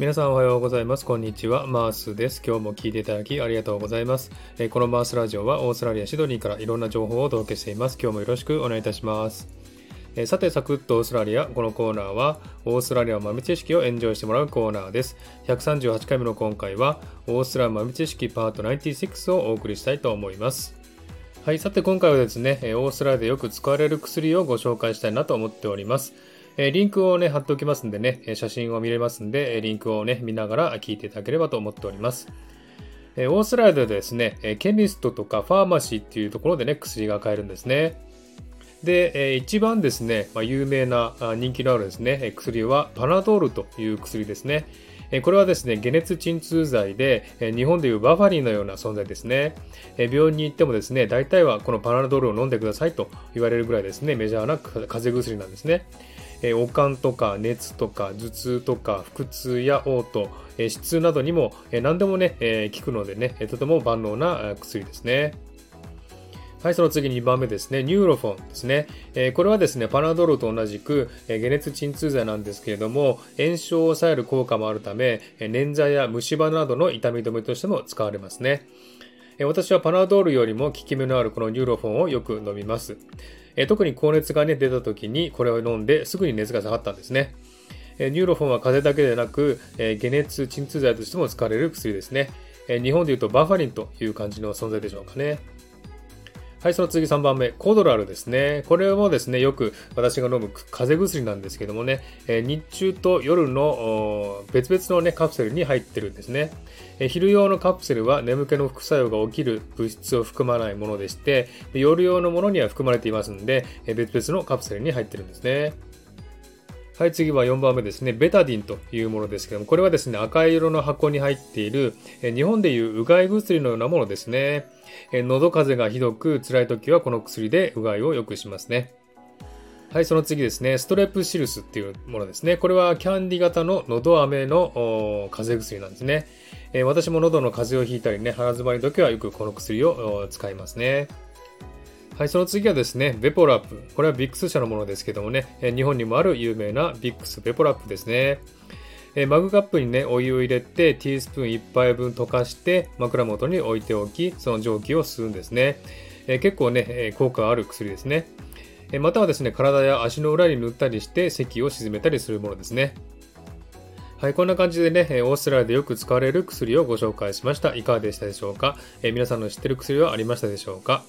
皆さんおはようございます。こんにちは。マースです。今日も聞いていただきありがとうございます。このマースラジオはオーストラリア・シドニーからいろんな情報をお届けしています。今日もよろしくお願いいたします。さて、サクッとオーストラリア。このコーナーは、オーストラリア豆知識をエンジョイしてもらうコーナーです。138回目の今回は、オーストラリア豆知識パート96をお送りしたいと思います。はい、さて今回はですね、オーストラリアでよく使われる薬をご紹介したいなと思っております。えリンクをね、貼っておきますんでね、写真を見れますんで、リンクをね、見ながら聞いていただければと思っております。えオーストラリアでですね、ケミストとかファーマシーっていうところでね、薬が買えるんですね。で、え一番ですね、ま、有名な人気のあるですね、薬はパナドールという薬ですね。これはですね、解熱鎮痛剤で、日本でいうバファリンのような存在ですね。病院に行ってもですね、大体はこのパナドールを飲んでくださいと言われるぐらいですね、メジャーな風邪薬なんですね。え悪寒とか熱とか頭痛とか腹痛や嘔吐、えー、痛などにも、えー、何でもね、えー、効くのでね、とても万能な薬ですね。はい、その次2番目ですね。ニューロフォンですね。えー、これはですね、パナドールと同じく、えー、解熱鎮痛剤なんですけれども、炎症を抑える効果もあるため、えー、捻挫や虫歯などの痛み止めとしても使われますね。えー、私はパナドールよりも効き目のあるこのニューロフォンをよく飲みます。え特に高熱が、ね、出た時にこれを飲んですぐに熱が下がったんですね。えニューロフォンは風邪だけでなく、え解熱鎮痛剤としても使われる薬ですね。え日本でいうとバファリンという感じの存在でしょうかね。はい、その次3番目、コドラルですね。これもですね、よく私が飲む風邪薬なんですけどもね、え日中と夜の別々のね、カプセルに入ってるんですね。え昼用のカプセルは眠気の副作用が起きる物質を含まないものでして、夜用のものには含まれていますので、え別々のカプセルに入ってるんですね。はい、次は4番目ですね。ベタディンというものですけども、これはですね、赤色の箱に入っている、え日本でいううがい薬のようなものですね。え喉風邪がひどく辛い時はこの薬でうがいを良くしますね。はい、その次ですね。ストレプシルスっていうものですね。これはキャンディ型の喉飴の風邪薬なんですね。え、私も喉の風邪をひいたりね、鼻詰まりの時はよくこの薬を使いますね。はい、その次はですね、ベポラップ。これはビックス社のものですけどもね、日本にもある有名なビックスベポラップですね。えマグカップにね、お湯を入れて、ティースプーン1杯分溶かして、枕元に置いておき、その蒸気を吸うんですね。え結構ね、効果ある薬ですね。えまたはですね、体や足の裏に塗ったりして、咳を鎮めたりするものですね。はい、こんな感じでね、オーストラリアでよく使われる薬をご紹介しました。いかがでしたでしょうか、え皆さんの知ってる薬はありましたでしょうか？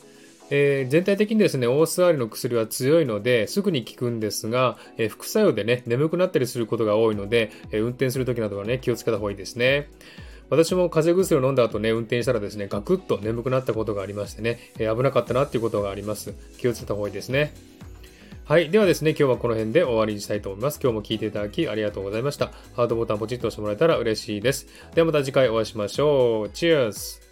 えー、全体的にですね、オーストラリの薬は強いので、すぐに効くんですが、えー、副作用でね、眠くなったりすることが多いので、えー、運転するときなどはね、気をつけた方がいいですね。私も風邪薬を飲んだ後ね、運転したらですね、ガクッと眠くなったことがありましてね、え危なかったなっていうことがあります。気をつけた方がいいですね。はい。ではですね、今日はこの辺で終わりにしたいと思います。今日も聞いていただきありがとうございました。ハードボタンポチッと押してもらえたら嬉しいです。ではまた次回お会いしましょう。チェアス